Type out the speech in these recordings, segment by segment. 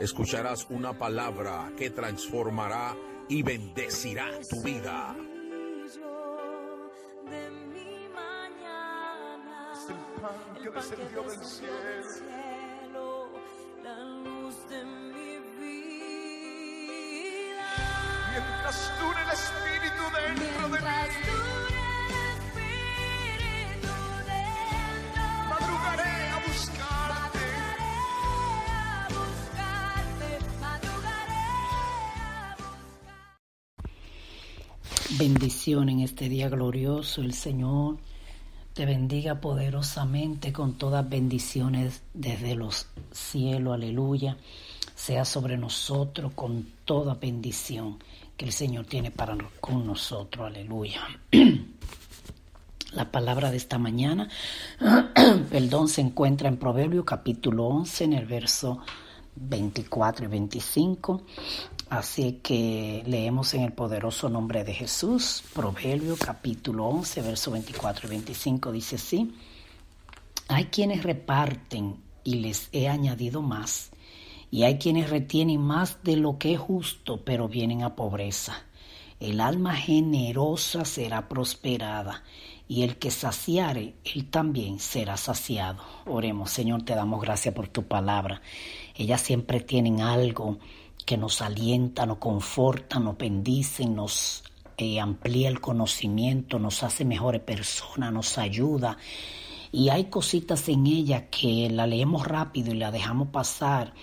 Escucharás una palabra que transformará y bendecirá tu vida. Este día glorioso. El Señor te bendiga poderosamente con todas bendiciones desde los cielos. Aleluya. Sea sobre nosotros con toda bendición que el Señor tiene para con nosotros. Aleluya. La palabra de esta mañana, perdón, se encuentra en Proverbio capítulo 11 en el verso 24 y 25. Así que leemos en el poderoso nombre de Jesús, Proverbio capítulo 11, verso 24 y 25 dice así, hay quienes reparten y les he añadido más, y hay quienes retienen más de lo que es justo, pero vienen a pobreza. El alma generosa será prosperada, y el que saciare, él también será saciado. Oremos, Señor, te damos gracias por tu palabra. Ellas siempre tienen algo que nos alienta, nos conforta, nos bendice, nos eh, amplía el conocimiento, nos hace mejores personas, nos ayuda. Y hay cositas en ella que la leemos rápido y la dejamos pasar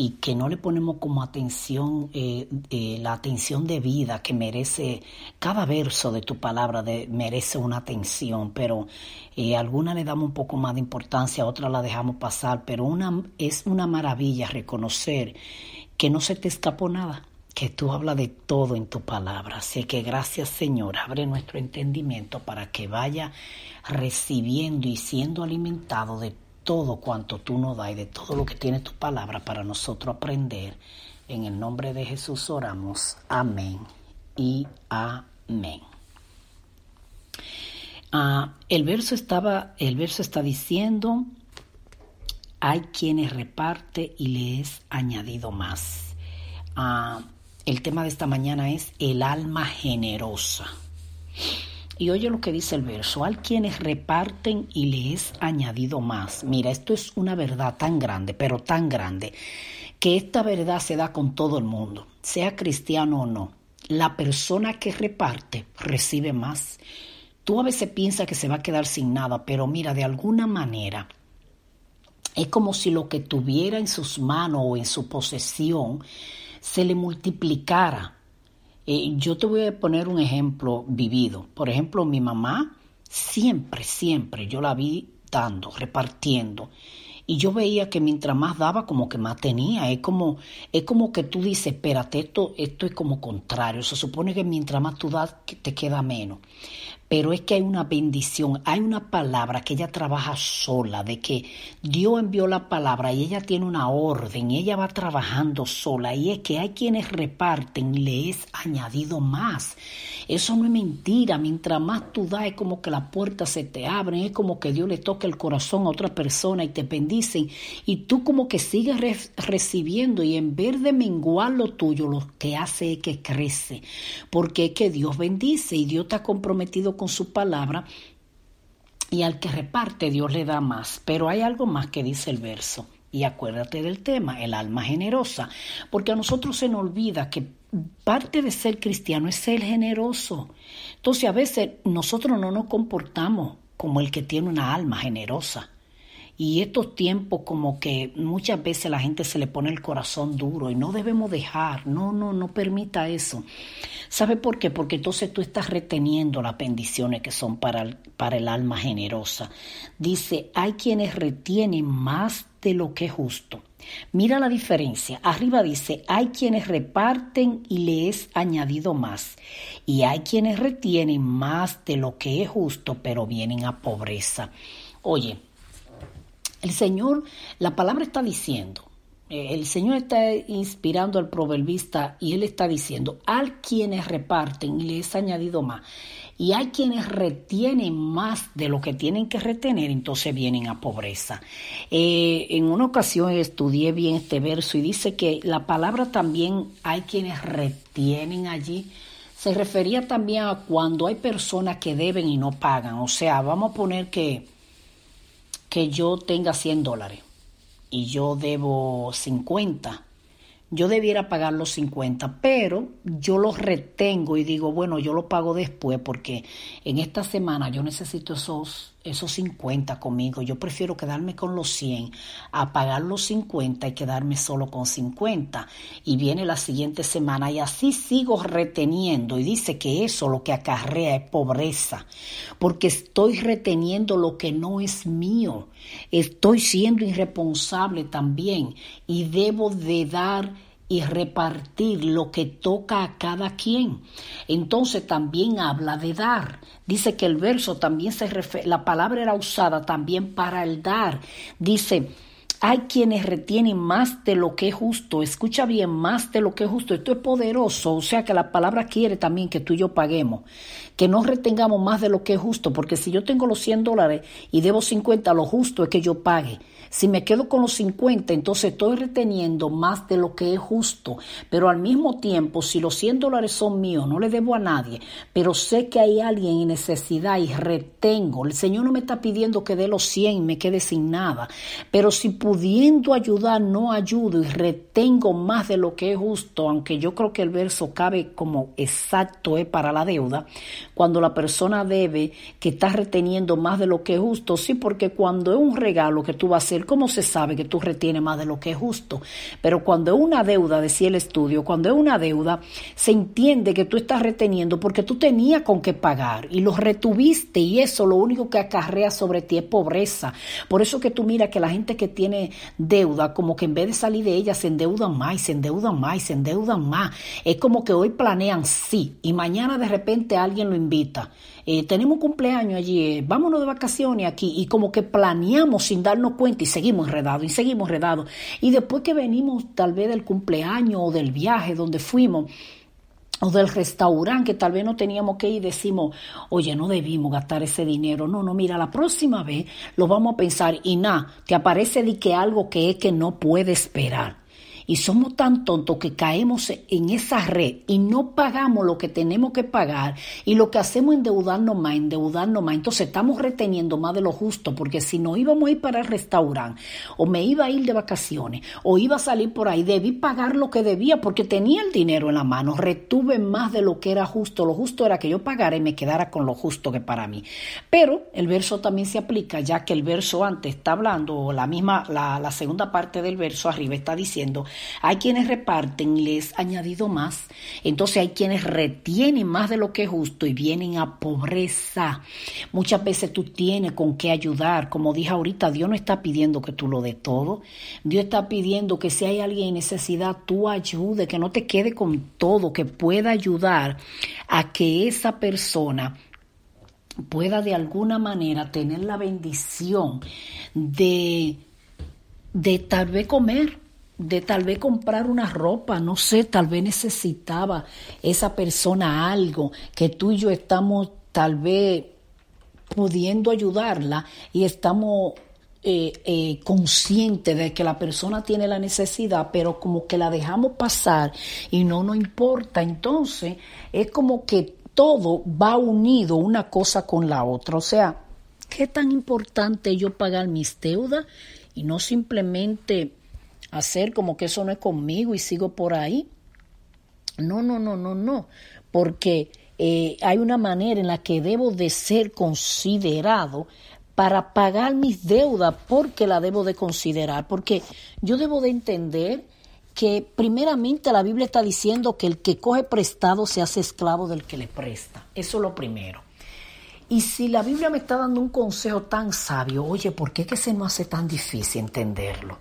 y que no le ponemos como atención, eh, eh, la atención de vida que merece, cada verso de tu palabra de, merece una atención, pero eh, alguna le damos un poco más de importancia, otra la dejamos pasar, pero es una maravilla reconocer que no se te escapó nada, que tú hablas de todo en tu palabra. Así que gracias Señor, abre nuestro entendimiento para que vaya recibiendo y siendo alimentado de todo cuanto tú nos das y de todo lo que tiene tu palabra para nosotros aprender. En el nombre de Jesús oramos. Amén y amén. Ah, el verso estaba, el verso está diciendo, hay quienes reparte y le es añadido más. Ah, el tema de esta mañana es el alma generosa. Y oye lo que dice el verso, hay quienes reparten y le es añadido más. Mira, esto es una verdad tan grande, pero tan grande, que esta verdad se da con todo el mundo, sea cristiano o no. La persona que reparte recibe más. Tú a veces piensas que se va a quedar sin nada, pero mira, de alguna manera es como si lo que tuviera en sus manos o en su posesión se le multiplicara. Eh, yo te voy a poner un ejemplo vivido. Por ejemplo, mi mamá siempre, siempre yo la vi dando, repartiendo. y yo veía que mientras más daba, como que más tenía. Es como, es como que tú dices, espérate, esto, esto es como contrario. Se supone que mientras más tú das, te queda menos pero es que hay una bendición, hay una palabra que ella trabaja sola, de que Dios envió la palabra y ella tiene una orden, y ella va trabajando sola, y es que hay quienes reparten, le es añadido más. Eso no es mentira, mientras más tú das es como que las puertas se te abren, es como que Dios le toca el corazón a otra persona y te bendicen, y tú como que sigues recibiendo y en vez de menguar lo tuyo, lo que hace es que crece, porque es que Dios bendice y Dios está comprometido con su palabra y al que reparte Dios le da más. Pero hay algo más que dice el verso. Y acuérdate del tema, el alma generosa, porque a nosotros se nos olvida que parte de ser cristiano es ser generoso. Entonces a veces nosotros no nos comportamos como el que tiene una alma generosa. Y estos tiempos como que muchas veces la gente se le pone el corazón duro y no debemos dejar, no, no, no permita eso. ¿Sabe por qué? Porque entonces tú estás reteniendo las bendiciones que son para el, para el alma generosa. Dice, hay quienes retienen más de lo que es justo. Mira la diferencia. Arriba dice, hay quienes reparten y le es añadido más. Y hay quienes retienen más de lo que es justo, pero vienen a pobreza. Oye, el Señor, la palabra está diciendo, eh, el Señor está inspirando al proverbista y él está diciendo, hay quienes reparten y les añadido más, y hay quienes retienen más de lo que tienen que retener, entonces vienen a pobreza. Eh, en una ocasión estudié bien este verso y dice que la palabra también hay quienes retienen allí. Se refería también a cuando hay personas que deben y no pagan. O sea, vamos a poner que que yo tenga 100 dólares y yo debo 50, yo debiera pagar los 50, pero yo los retengo y digo, bueno, yo lo pago después porque en esta semana yo necesito esos esos 50 conmigo. Yo prefiero quedarme con los 100 a pagar los 50 y quedarme solo con 50. Y viene la siguiente semana y así sigo reteniendo. Y dice que eso lo que acarrea es pobreza, porque estoy reteniendo lo que no es mío. Estoy siendo irresponsable también y debo de dar y repartir lo que toca a cada quien. Entonces también habla de dar. Dice que el verso también se refiere, la palabra era usada también para el dar. Dice, hay quienes retienen más de lo que es justo. Escucha bien, más de lo que es justo. Esto es poderoso. O sea que la palabra quiere también que tú y yo paguemos. Que no retengamos más de lo que es justo. Porque si yo tengo los 100 dólares y debo 50, lo justo es que yo pague. Si me quedo con los 50, entonces estoy reteniendo más de lo que es justo. Pero al mismo tiempo, si los 100 dólares son míos, no le debo a nadie, pero sé que hay alguien en necesidad y retengo. El Señor no me está pidiendo que dé los 100 y me quede sin nada. Pero si pudiendo ayudar, no ayudo y retengo más de lo que es justo, aunque yo creo que el verso cabe como exacto es para la deuda, cuando la persona debe que está reteniendo más de lo que es justo, sí, porque cuando es un regalo que tú vas a hacer, ¿cómo se sabe que tú retienes más de lo que es justo? Pero cuando es una deuda, decía el estudio, cuando es una deuda, se entiende que tú estás reteniendo porque tú tenías con qué pagar y lo retuviste y eso lo único que acarrea sobre ti es pobreza. Por eso que tú miras que la gente que tiene deuda, como que en vez de salir de ella, se endeudan más y se endeudan más y se endeudan más. Es como que hoy planean sí y mañana de repente alguien lo invita eh, tenemos un cumpleaños allí, eh, vámonos de vacaciones aquí, y como que planeamos sin darnos cuenta y seguimos enredados y seguimos enredados. Y después que venimos tal vez del cumpleaños o del viaje donde fuimos, o del restaurante que tal vez no teníamos que ir, decimos, oye, no debimos gastar ese dinero. No, no, mira, la próxima vez lo vamos a pensar y nada, te aparece de que algo que es que no puede esperar. Y somos tan tontos que caemos en esa red y no pagamos lo que tenemos que pagar y lo que hacemos es endeudarnos más, endeudarnos más. Entonces estamos reteniendo más de lo justo porque si no íbamos a ir para el restaurante o me iba a ir de vacaciones o iba a salir por ahí, debí pagar lo que debía porque tenía el dinero en la mano, retuve más de lo que era justo. Lo justo era que yo pagara y me quedara con lo justo que para mí. Pero el verso también se aplica ya que el verso antes está hablando, o la misma, la, la segunda parte del verso arriba está diciendo, Hay quienes reparten y les añadido más. Entonces hay quienes retienen más de lo que es justo y vienen a pobreza. Muchas veces tú tienes con qué ayudar. Como dije ahorita, Dios no está pidiendo que tú lo de todo. Dios está pidiendo que si hay alguien en necesidad, tú ayude, que no te quede con todo, que pueda ayudar a que esa persona pueda de alguna manera tener la bendición de, de tal vez comer, de tal vez comprar una ropa, no sé, tal vez necesitaba esa persona algo que tú y yo estamos tal vez pudiendo ayudarla y estamos eh, eh, conscientes de que la persona tiene la necesidad, pero como que la dejamos pasar y no nos importa. Entonces es como que todo va unido una cosa con la otra. O sea, ¿qué tan importante yo pagar mis deudas y no simplemente hacer como que eso no es conmigo y sigo por ahí? No, no, no, no, no, porque eh, hay una manera en la que debo de ser considerado para pagar mis deudas porque la debo de considerar, porque yo debo de entender que primeramente la Biblia está diciendo que el que coge prestado se hace esclavo del que le presta. Eso es lo primero. Y si la Biblia me está dando un consejo tan sabio, oye, ¿por qué que se nos hace tan difícil entenderlo?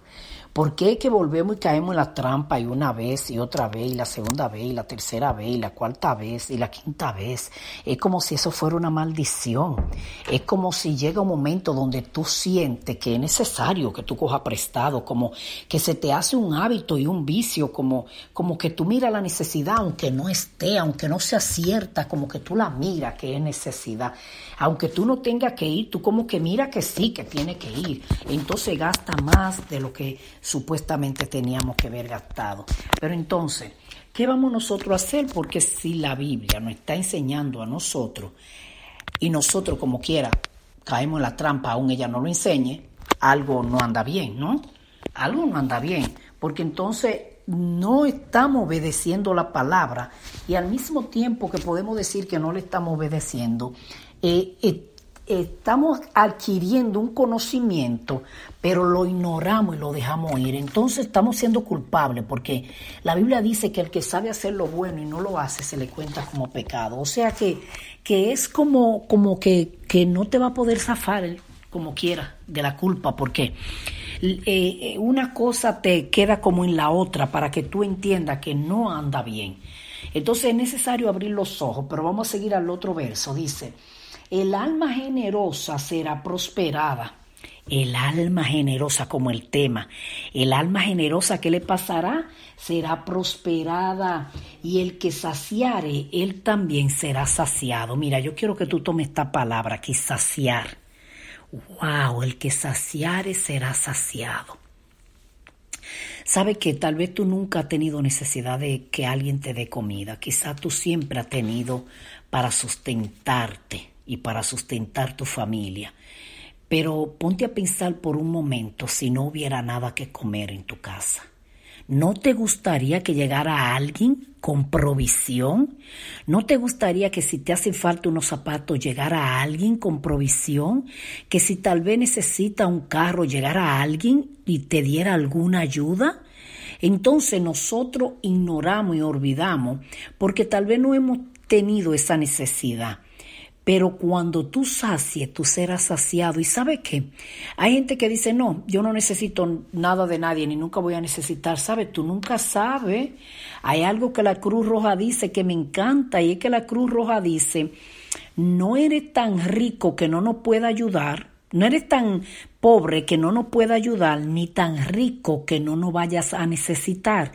¿Por qué que volvemos y caemos en la trampa y una vez y otra vez y la segunda vez y la tercera vez y la cuarta vez y la quinta vez? Es como si eso fuera una maldición. Es como si llega un momento donde tú sientes que es necesario que tú cojas prestado, como que se te hace un hábito y un vicio, como, como que tú miras la necesidad aunque no esté, aunque no sea cierta, como que tú la miras que es necesidad. Aunque tú no tengas que ir, tú como que mira que sí, que tiene que ir. Entonces gasta más de lo que supuestamente teníamos que haber gastado. Pero entonces, ¿qué vamos nosotros a hacer? Porque si la Biblia nos está enseñando a nosotros y nosotros como quiera caemos en la trampa, aún ella no lo enseñe, algo no anda bien, ¿no? Algo no anda bien, porque entonces no estamos obedeciendo la palabra y al mismo tiempo que podemos decir que no le estamos obedeciendo, eh, eh, estamos adquiriendo un conocimiento, pero lo ignoramos y lo dejamos ir. Entonces estamos siendo culpables porque la Biblia dice que el que sabe hacer lo bueno y no lo hace se le cuenta como pecado. O sea que, que es como, como que, que no te va a poder zafar como quiera de la culpa porque eh, una cosa te queda como en la otra para que tú entiendas que no anda bien. Entonces es necesario abrir los ojos, pero vamos a seguir al otro verso. Dice, el alma generosa será prosperada. El alma generosa como el tema. El alma generosa, ¿qué le pasará? Será prosperada. Y el que saciare, él también será saciado. Mira, yo quiero que tú tomes esta palabra aquí, saciar. Wow, el que saciare será saciado. Sabe que tal vez tú nunca has tenido necesidad de que alguien te dé comida. Quizá tú siempre has tenido para sustentarte y para sustentar tu familia. Pero ponte a pensar por un momento si no hubiera nada que comer en tu casa. ¿No te gustaría que llegara alguien con provisión? ¿No te gustaría que si te hacen falta unos zapatos llegara alguien con provisión? ¿Que si tal vez necesita un carro llegara alguien y te diera alguna ayuda? Entonces nosotros ignoramos y olvidamos porque tal vez no hemos tenido esa necesidad. Pero cuando tú sacies, tú serás saciado. ¿Y sabe qué? Hay gente que dice, no, yo no necesito nada de nadie, ni nunca voy a necesitar. ¿Sabes? Tú nunca sabes. Hay algo que la Cruz Roja dice que me encanta y es que la Cruz Roja dice, no eres tan rico que no nos pueda ayudar, no eres tan pobre que no nos pueda ayudar, ni tan rico que no nos vayas a necesitar.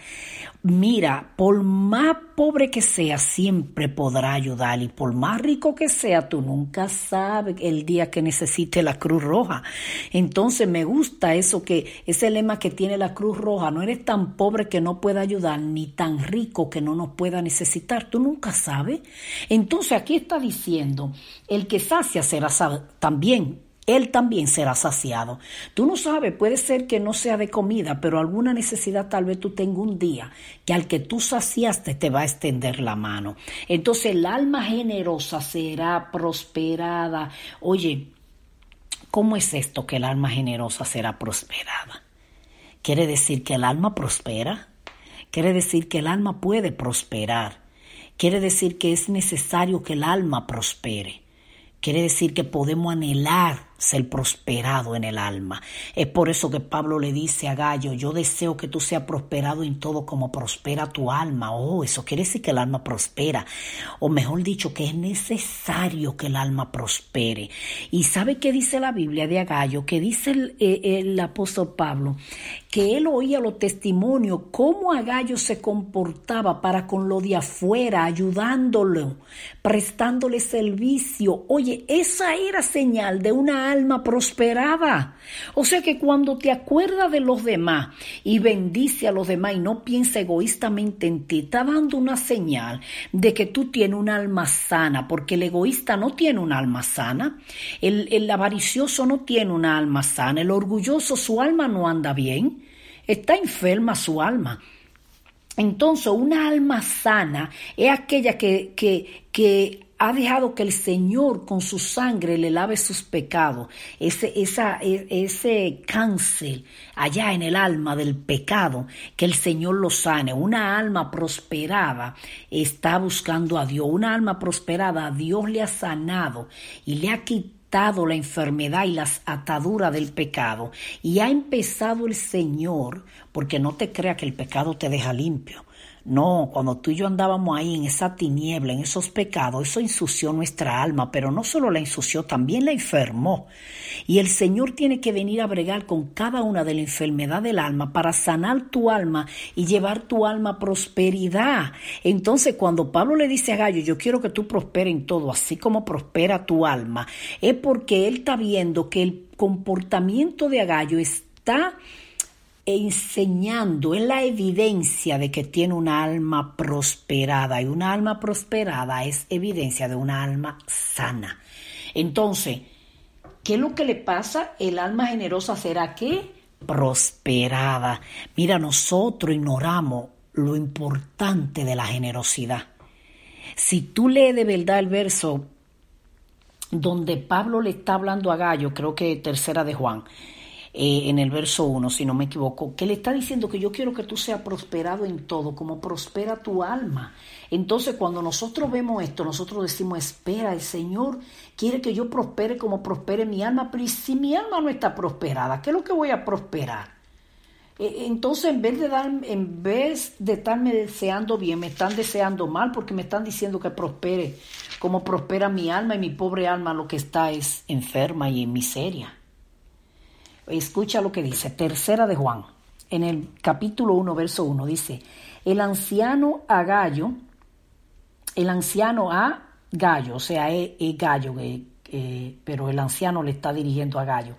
Mira, por más pobre que sea, siempre podrá ayudar y por más rico que sea, tú nunca sabes el día que necesite la Cruz Roja. Entonces me gusta eso que ese lema que tiene la Cruz Roja, no eres tan pobre que no pueda ayudar ni tan rico que no nos pueda necesitar, tú nunca sabes. Entonces aquí está diciendo, el que sacia será también él también será saciado. Tú no sabes, puede ser que no sea de comida, pero alguna necesidad tal vez tú tengas un día que al que tú saciaste te va a extender la mano. Entonces el alma generosa será prosperada. Oye, ¿cómo es esto que el alma generosa será prosperada? ¿Quiere decir que el alma prospera? quiere decir que el alma puede prosperar. Quiere decir que es necesario que el alma prospere. Quiere decir que podemos anhelar ser prosperado en el alma. Es por eso que Pablo le dice a Gallo, yo deseo que tú seas prosperado en todo como prospera tu alma. Oh, eso quiere decir que el alma prospera. O mejor dicho, que es necesario que el alma prospere. ¿Y sabe qué dice la Biblia de Agallo? Que dice el, eh, apóstol Pablo que él oía los testimonios, cómo Agallo se comportaba para con lo de afuera, ayudándolo, prestándole servicio. Oye, esa era señal de una alma prosperada. O sea que cuando te acuerdas de los demás y bendice a los demás y no piensa egoístamente en ti, está dando una señal de que tú tienes un alma sana, porque el egoísta no tiene un alma sana, el, el avaricioso no tiene una alma sana, el orgulloso su alma no anda bien, está enferma su alma. Entonces, una alma sana es aquella que, que, que ha dejado que el Señor con su sangre le lave sus pecados, ese, esa, e, ese cáncer allá en el alma del pecado, que el Señor lo sane. Una alma prosperada está buscando a Dios, una alma prosperada, Dios le ha sanado y le ha quitado la enfermedad y las ataduras del pecado. Y ha empezado el Señor, porque no te crea que el pecado te deja limpio. No, cuando tú y yo andábamos ahí en esa tiniebla, en esos pecados, eso ensució nuestra alma, pero no solo la ensució, también la enfermó. Y el Señor tiene que venir a bregar con cada una de la enfermedad del alma para sanar tu alma y llevar tu alma a prosperidad. Entonces, cuando Pablo le dice a Gallo, yo quiero que tú prosperes en todo, así como prospera tu alma, es porque él está viendo que el comportamiento de Agallo está enseñando, es la evidencia de que tiene una alma prosperada y una alma prosperada es evidencia de una alma sana. Entonces, ¿qué es lo que le pasa? El alma generosa será que prosperada. Mira, nosotros ignoramos lo importante de la generosidad. Si tú lees de verdad el verso donde Pablo le está hablando a Gallo, creo que tercera de Juan, eh, en el verso 1, si no me equivoco, que le está diciendo que yo quiero que tú seas prosperado en todo, como prospera tu alma. Entonces, cuando nosotros vemos esto, nosotros decimos, espera, el Señor quiere que yo prospere como prospere mi alma, pero si mi alma no está prosperada, ¿qué es lo que voy a prosperar? Eh, entonces, en vez de dar, en vez de estarme deseando bien, me están deseando mal porque me están diciendo que prospere como prospera mi alma y mi pobre alma lo que está es enferma y en miseria. Escucha lo que dice, tercera de Juan, en el capítulo 1, verso 1, dice, el anciano a Gallo, el anciano a Gallo, o sea, es, Gallo, pero el anciano le está dirigiendo a Gallo.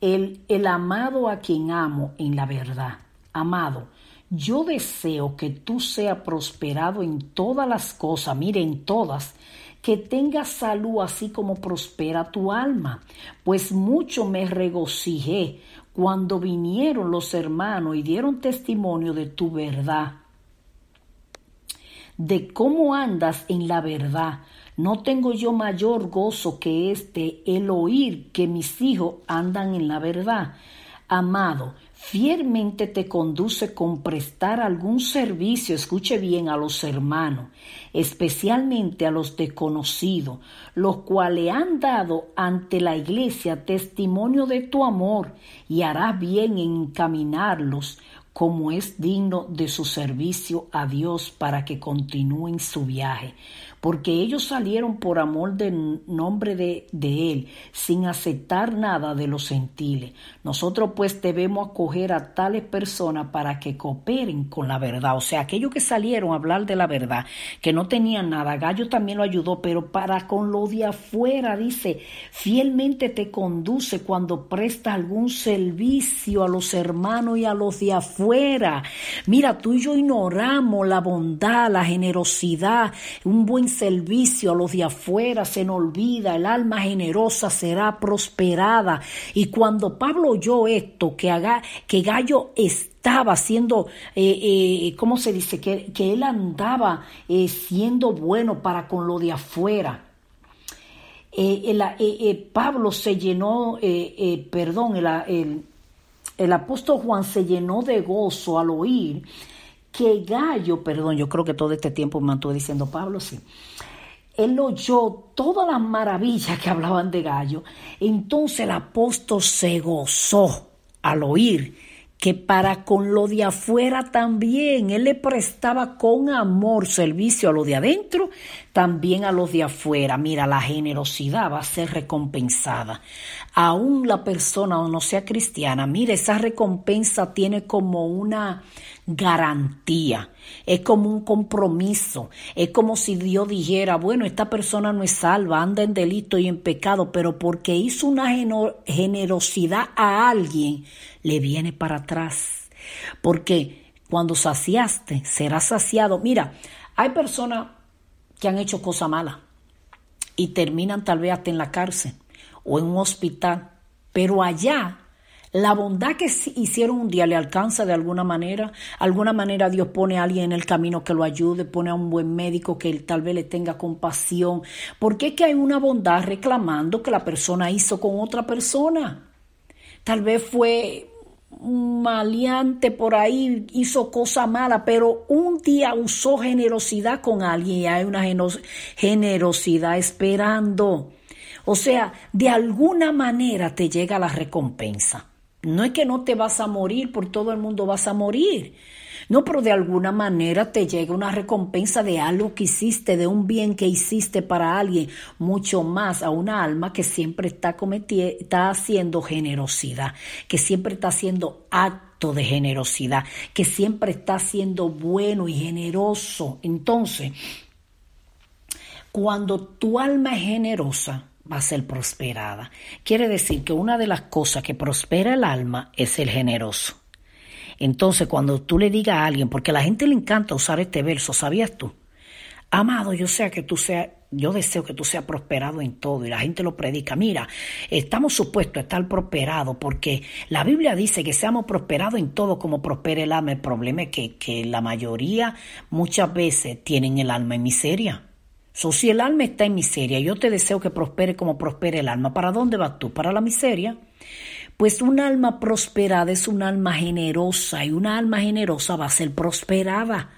El, el amado a quien amo en la verdad, amado, yo deseo que tú seas prosperado en todas las cosas, mire, en todas, que tengas salud así como prospera tu alma, pues mucho me regocijé cuando vinieron los hermanos y dieron testimonio de tu verdad, de cómo andas en la verdad. No tengo yo mayor gozo que este, el oír que mis hijos andan en la verdad. Amado, fielmente te conduce con prestar algún servicio, escuche bien, a los hermanos, especialmente a los desconocidos, los cuales han dado ante la iglesia testimonio de tu amor y harás bien en encaminarlos como es digno de su servicio a Dios para que continúen su viaje porque ellos salieron por amor del nombre de, de, Él, sin aceptar nada de los gentiles. Nosotros pues debemos acoger a tales personas para que cooperen con la verdad. O sea, aquellos que salieron a hablar de la verdad, que no tenían nada, Gallo también lo ayudó, pero para con lo de afuera, dice, fielmente te conduce cuando presta algún servicio a los hermanos y a los de afuera. Mira, tú y yo ignoramos la bondad, la generosidad, un buen servicio a los de afuera se nos olvida, el alma generosa será prosperada. Y cuando Pablo oyó esto, que, haga, que Gallo estaba siendo, eh, eh, ¿cómo se dice? Que, que él andaba eh, siendo bueno para con lo de afuera. El, Pablo se llenó, perdón, el, el, el apóstol Juan se llenó de gozo al oír que Gallo, perdón, yo creo que todo este tiempo me mantuve diciendo Pablo, sí. Él oyó todas las maravillas que hablaban de Gallo. Entonces el apóstol se gozó al oír que para con lo de afuera también él le prestaba con amor servicio a lo de adentro, también a los de afuera. Mira, la generosidad va a ser recompensada. Aún la persona o no sea cristiana, mira, esa recompensa tiene como una garantía, es como un compromiso, es como si Dios dijera, bueno, esta persona no es salva, anda en delito y en pecado, pero porque hizo una generosidad a alguien, le viene para atrás. Porque cuando saciaste, serás saciado. Mira, hay personas que han hecho cosas malas y terminan tal vez hasta en la cárcel o en un hospital, pero allá la bondad que hicieron un día le alcanza de alguna manera. Alguna manera Dios pone a alguien en el camino que lo ayude, pone a un buen médico que tal vez le tenga compasión. Porque es que hay una bondad reclamando que la persona hizo con otra persona. Tal vez fue un maleante por ahí, hizo cosa mala, pero un día usó generosidad con alguien y hay una generosidad esperando. O sea, de alguna manera te llega la recompensa. No es que no te vas a morir, por todo el mundo vas a morir. No, pero de alguna manera te llega una recompensa de algo que hiciste, de un bien que hiciste para alguien, mucho más a una alma que siempre está, está haciendo generosidad, que siempre está haciendo acto de generosidad, que siempre está siendo bueno y generoso. Entonces, cuando tu alma es generosa, va a ser prosperada. Quiere decir que una de las cosas que prospera el alma es el generoso. Entonces, cuando tú le digas a alguien, porque a la gente le encanta usar este verso, ¿sabías tú? Amado, yo sea que tú seas, yo deseo que tú seas prosperado en todo y la gente lo predica. Mira, estamos supuestos a estar prosperados porque la Biblia dice que seamos prosperados en todo como prospera el alma. El problema es que, que la mayoría muchas veces tienen el alma en miseria. So, si el alma está en miseria, yo te deseo que prospere como prospere el alma. ¿Para dónde vas tú? ¿Para la miseria? Pues un alma prosperada es un alma generosa y una alma generosa va a ser prosperada.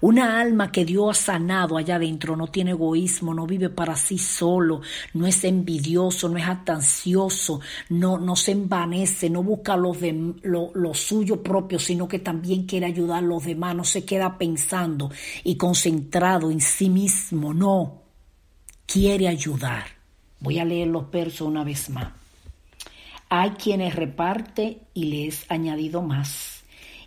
Una alma que Dios ha sanado allá adentro no tiene egoísmo, no vive para sí solo, no es envidioso, no es atancioso, no, no se envanece, no busca lo, de, lo, suyo propio, sino que también quiere ayudar a los demás, no se queda pensando y concentrado en sí mismo, no, quiere ayudar. Voy a leer los versos una vez más. Hay quienes reparte y les añadido más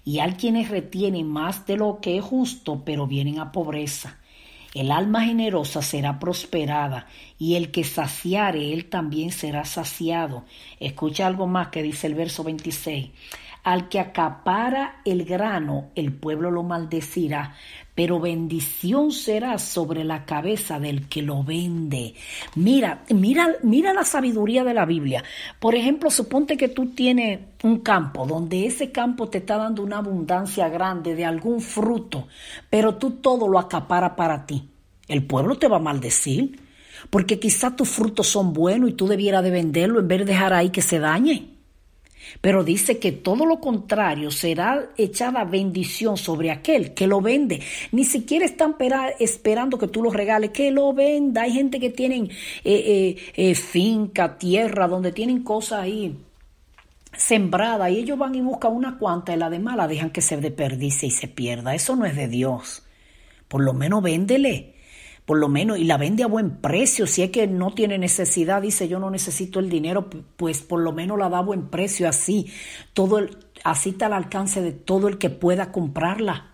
y hay quienes retienen más de lo que es justo, pero vienen a pobreza. El alma generosa será prosperada, y el que saciare, él también será saciado. Escucha algo más que dice el verso 26. Al que acapara el grano, el pueblo lo maldecirá, pero bendición será sobre la cabeza del que lo vende. Mira, mira, mira la sabiduría de la Biblia. Por ejemplo, suponte que tú tienes un campo donde ese campo te está dando una abundancia grande de algún fruto, pero tú todo lo acapara para ti. El pueblo te va a maldecir, porque quizás tus frutos son buenos y tú debieras de venderlo en vez de dejar ahí que se dañe. Pero dice que todo lo contrario será echada bendición sobre aquel que lo vende. Ni siquiera están esperando que tú lo regales, que lo venda. Hay gente que tienen eh, eh, eh, finca, tierra, donde tienen cosas ahí sembradas y ellos van y buscan una cuanta y la demás la dejan que se desperdice y se pierda. Eso no es de Dios. Por lo menos véndele por lo menos, y la vende a buen precio. Si es que no tiene necesidad, dice yo no necesito el dinero, pues por lo menos la da a buen precio, así, todo el, así está al alcance de todo el que pueda comprarla.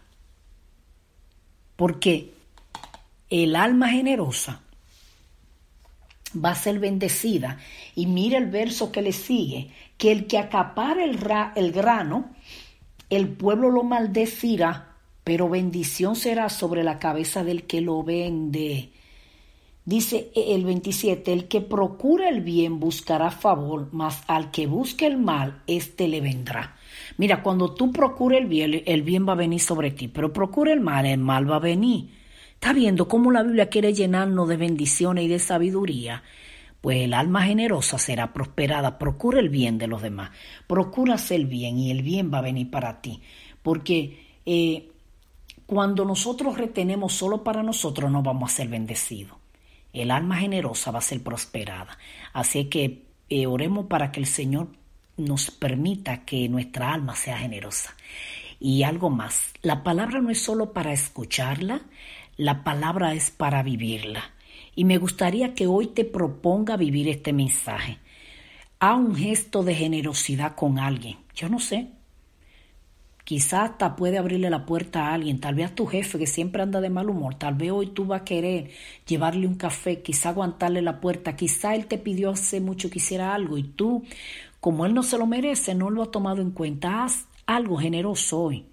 Porque el alma generosa va a ser bendecida. Y mira el verso que le sigue, que el que acapara el, el grano, el pueblo lo maldecirá pero bendición será sobre la cabeza del que lo vende. Dice el 27, el que procura el bien buscará favor, mas al que busque el mal, éste le vendrá. Mira, cuando tú procures el bien, el bien va a venir sobre ti, pero procura el mal, el mal va a venir. ¿Está viendo cómo la Biblia quiere llenarnos de bendiciones y de sabiduría? Pues el alma generosa será prosperada. Procura el bien de los demás. Procura el bien y el bien va a venir para ti. Porque eh, Cuando nosotros retenemos solo para nosotros, no vamos a ser bendecidos. El alma generosa va a ser prosperada. Así que eh, oremos para que el Señor nos permita que nuestra alma sea generosa. Y algo más, la palabra no es solo para escucharla, la palabra es para vivirla. Y me gustaría que hoy te proponga vivir este mensaje. Haz un gesto de generosidad con alguien. Yo no sé. Quizás hasta puede abrirle la puerta a alguien, tal vez a tu jefe que siempre anda de mal humor, tal vez hoy tú vas a querer llevarle un café, quizá aguantarle la puerta, quizá él te pidió hace mucho que hiciera algo y tú, como él no se lo merece, no lo has tomado en cuenta. Haz algo generoso hoy.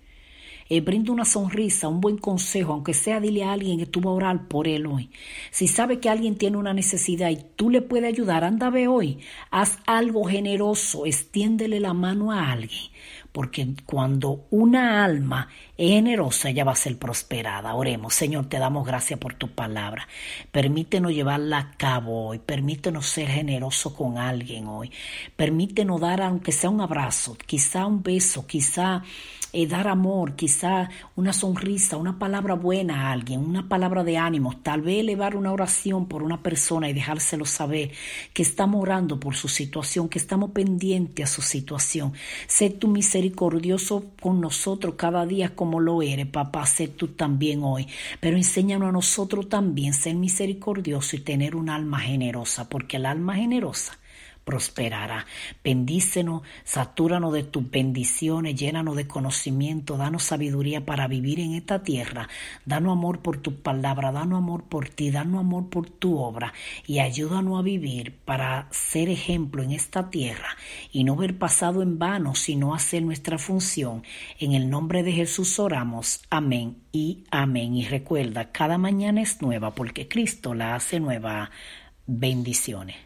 Eh, brinda una sonrisa, un buen consejo, aunque sea dile a alguien que tú vas a orar por él hoy. Si sabe que alguien tiene una necesidad y tú le puedes ayudar, anda ve hoy, haz algo generoso, extiéndele la mano a alguien porque cuando una alma es generosa, ella va a ser prosperada. Oremos, Señor, te damos gracias por tu palabra. Permítenos llevarla a cabo hoy, permítenos ser generosos con alguien hoy, permítenos dar, aunque sea un abrazo, quizá un beso, quizá eh, dar amor, quizá una sonrisa, una palabra buena a alguien, una palabra de ánimo, tal vez elevar una oración por una persona y dejárselo saber que estamos orando por su situación, que estamos pendientes a su situación. Sé tu misericordioso con nosotros cada día como lo eres, papá, sé tú también hoy. Pero enséñanos a nosotros también ser misericordioso y tener un alma generosa, porque el alma generosa prosperará. Bendícenos, satúranos de tus bendiciones, llénanos de conocimiento, danos sabiduría para vivir en esta tierra, danos amor por tu palabra, danos amor por ti, danos amor por tu obra y ayúdanos a vivir para ser ejemplo en esta tierra y no ver pasado en vano, sino hacer nuestra función. En el nombre de Jesús oramos. Amén y amén. Y recuerda, cada mañana es nueva porque Cristo la hace nueva. Bendiciones.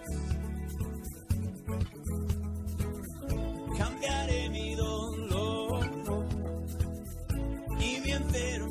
Cambiaré mi dolor y mi enfermedad.